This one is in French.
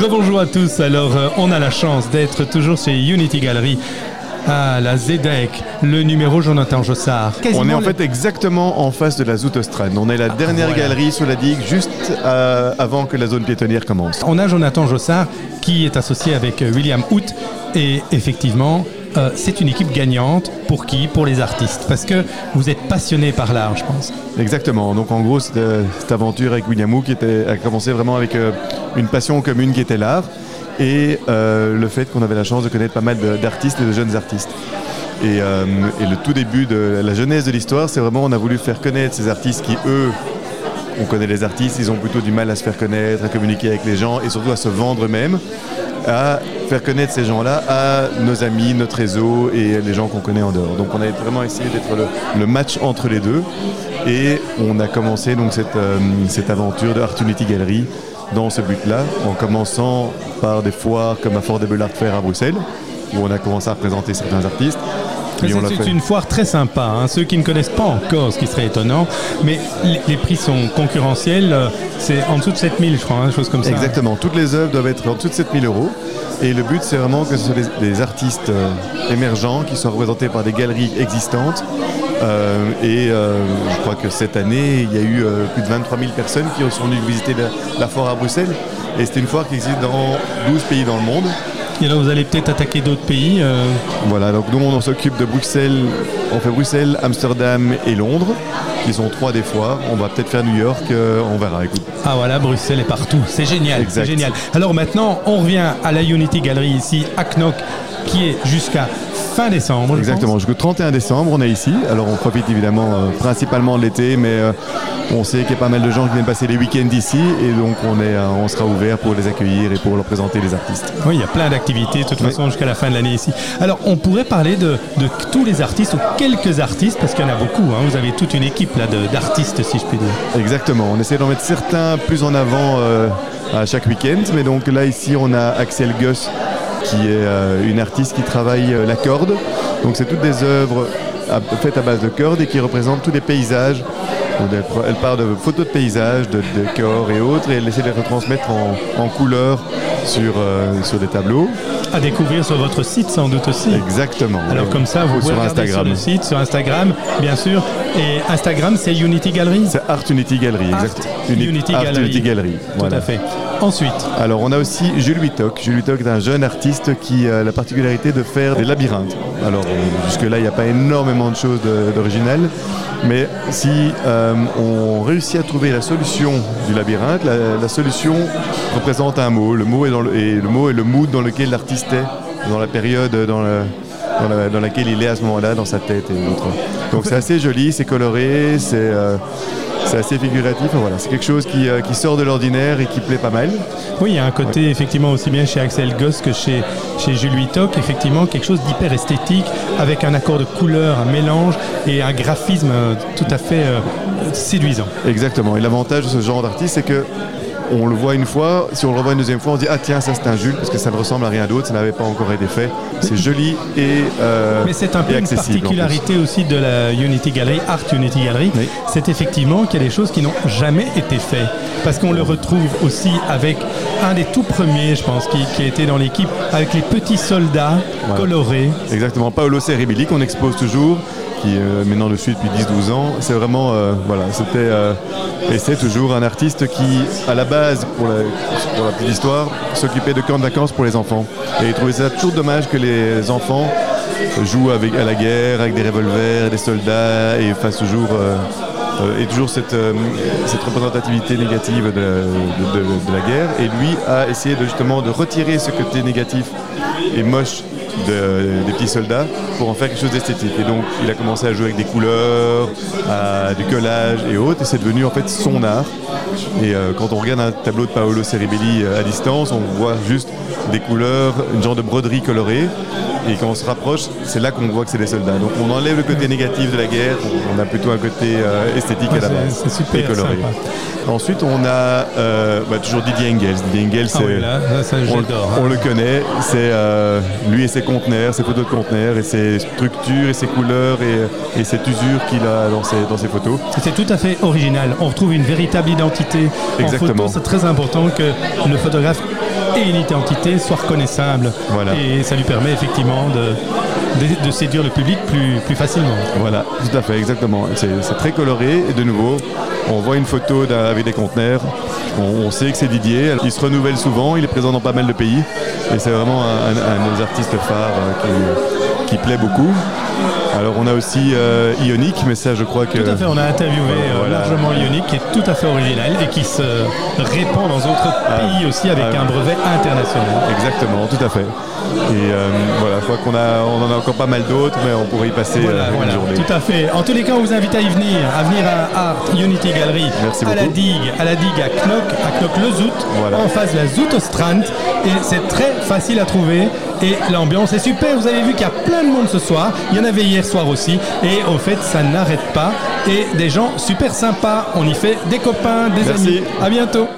Rebonjour à tous. Alors, euh, on a la chance d'être toujours chez Unity Gallery. à la ZEDEC, le numéro Jonathan Jossard. on est en fait exactement en face de la Zoutostran. On est la dernière galerie sous la digue, juste euh, avant que la zone piétonnière commence. On a Jonathan Jossard qui est associé avec euh, William Hout et effectivement, euh, c'est une équipe gagnante. Pour qui? Pour les artistes. Parce que vous êtes passionné par l'art, je pense. Exactement. Donc en gros, cette, cette aventure avec William Hout qui a commencé vraiment avec une passion commune qui était l'art et euh, le fait qu'on avait la chance de connaître pas mal d'artistes et de jeunes artistes. Euh, et, le tout début de la jeunesse de l'histoire, c'est vraiment on a voulu faire connaître ces artistes qui, eux, on connaît les artistes, ils ont plutôt du mal à se faire connaître, à communiquer avec les gens et surtout à se vendre eux-mêmes, à faire connaître ces gens-là à nos amis, notre réseau et les gens qu'on connaît en dehors. Donc on a vraiment essayé d'être le, match entre les deux et on a commencé donc cette, euh, aventure de Art Unity Gallery dans ce but-là, en commençant par des foires comme à Fort-des-Art Fair à Bruxelles, où on a commencé à représenter certains artistes. C'est une foire très sympa. Hein. Ceux qui ne connaissent pas encore, ce qui serait étonnant, mais les, prix sont concurrentiels. C'est en dessous de 7000, je crois, une hein, chose comme ça. Exactement. Toutes les œuvres doivent être en dessous de 7000 euros. Et le but, c'est vraiment que ce soit des, artistes euh, émergents qui soient représentés par des galeries existantes euh, et euh, je crois que cette année, il y a eu euh, plus de 23 000 personnes qui sont venues visiter la, foire à Bruxelles. Et c'est une foire qui existe dans 12 pays dans le monde. Et là, vous allez peut-être attaquer d'autres pays Voilà, donc nous, on s'occupe de Bruxelles. On fait Bruxelles, Amsterdam et Londres, qui sont trois des foires. On va peut-être faire New York, on verra. Écoute. Ah voilà, Bruxelles est partout. C'est génial. C'est génial. Alors maintenant, on revient à la Unity Gallery ici à Knock, qui est jusqu'à fin décembre. Exactement, jusqu'au 31 décembre, on est ici. Alors on profite évidemment euh, principalement de l'été, mais euh, on sait qu'il y a pas mal de gens qui viennent passer les week-ends ici et donc on, est, euh, on sera ouvert pour les accueillir et pour leur présenter les artistes. Oui, il y a plein d'activités de toute façon jusqu'à la fin de l'année ici. Alors on pourrait parler de, tous les artistes ou quelques artistes parce qu'il y en a beaucoup. Hein. Vous avez toute une équipe là d'artistes si je puis dire. Exactement, on essaie d'en mettre certains plus en avant à chaque week-end, mais donc là ici on a Axel Gus qui est euh, une artiste qui travaille euh, la corde. Donc c'est toutes des œuvres faites à base de cordes et qui représentent tous les paysages. Elle part de photos de paysages, de décors et autres, et elle essaie de les retransmettre en, couleurs sur, euh, sur des tableaux. À découvrir sur votre site sans doute aussi. Exactement. Alors comme ça, vous pouvez sur Instagram. sur le site, sur Instagram, bien sûr. Et Instagram, c'est Unity Gallery C'est Art Unity Gallery, exactement. Unity, Art Gallery. Unity Gallery. Tout à fait. Ensuite Alors, on a aussi Jules Wittock. Jules Wittock est un jeune artiste qui a la particularité de faire des labyrinthes. Alors, euh, jusque-là, il n'y a pas énormément de choses d'original. Mais si euh, on réussit à trouver la solution du labyrinthe, la, solution représente un mot. Le mot est, le, et le mot est le mood dans lequel l'artiste est, dans la période dans, dans, laquelle il est à ce moment-là, dans sa tête et. Donc c'est assez joli, c'est coloré, c'est euh, c'est assez figuratif. Voilà, c'est quelque chose euh, qui, sort de l'ordinaire et qui plaît pas mal. Oui, il y a un côté effectivement aussi bien chez Axel Goss que chez, chez Jules Huitoc, effectivement quelque chose d'hyper esthétique avec un accord de couleurs, un mélange et un graphisme euh, tout à fait euh, séduisant. Exactement. Et l'avantage de ce genre d'artiste, c'est que on le voit une fois, si on le revoit une deuxième fois, on dit ah tiens ça c'est un Jules parce que ça ne ressemble à rien d'autre, ça n'avait pas encore été fait. C'est joli et euh, Mais c'est un peu une particularité aussi de la Unity Gallery, Art Unity Gallery, c'est effectivement qu'il y a des choses qui n'ont jamais été faites. Parce qu'on le retrouve aussi avec un des tout premiers, je pense, qui, a été dans l'équipe avec les petits soldats colorés. Exactement, Paolo Ceribili qu'on expose toujours qui est maintenant le suit depuis 10-12 ans. C'est vraiment, euh, voilà, c'était euh, et c'est toujours un artiste qui, à la base, pour la, pour la petite histoire, s'occupait de camps de vacances pour les enfants. Et il trouvait ça toujours dommage que les enfants jouent avec, à la guerre avec des revolvers, des soldats et fassent toujours euh, et toujours cette, cette représentativité négative de, de, la guerre. Et lui a essayé justement de retirer ce côté négatif et moche des petits soldats pour en faire quelque chose d'esthétique. Et donc il a commencé à jouer avec des couleurs, du collage et autres, et c'est devenu en fait son art. Et euh, quand on regarde un tableau de Paolo Ceribelli euh, à distance, on voit juste des couleurs, une genre de broderie colorée. Et quand on se rapproche, c'est là qu'on voit que c'est des soldats. Donc on enlève le côté négatif de la guerre, on a plutôt un côté euh, esthétique à la base. C'est super coloré. Ensuite, on a euh, bah, toujours Didier Engels. Didier Engels, ah on, hein. on, le connaît. C'est euh, lui et ses conteneurs, ses photos de conteneurs, et ses structures, et ses couleurs, et, cette usure qu'il a dans ses, dans ses photos. C'est tout à fait original. On retrouve une véritable identité. Exactement. C'est très important que le photographe et une identité soit reconnaissable. Et ça lui permet effectivement de, de, séduire le public plus, plus facilement. Voilà, tout à fait, exactement. C'est très coloré et de nouveau, on voit une photo avec des conteneurs. On, sait que c'est Didier. Il se renouvelle souvent, il est présent dans pas mal de pays. Et c'est vraiment un, un, des artistes phares euh, qui, qui plaît beaucoup. Alors on a aussi euh, Ionic, mais ça je crois que... Tout à fait, on a interviewé euh, largement Ionic qui est tout à fait original et qui se répand dans d'autres ah. pays aussi avec ah un brevet international. Exactement, tout à fait. Et euh, voilà, je crois qu'on a, on en a encore pas mal d'autres, mais on pourrait y passer une journée. Tout à fait. En tous les cas, on vous invite à y venir, à venir à Art Unity Gallery, à la digue, à la digue à Knock, à Knock le Zout, en face de la Strand. Et c'est très facile à trouver et l'ambiance est super. Vous avez vu qu'il y a plein de monde ce soir. Il y en avait hier soir aussi. Et au fait, ça n'arrête pas. Et des gens super sympas. On y fait des copains, des amis. À bientôt.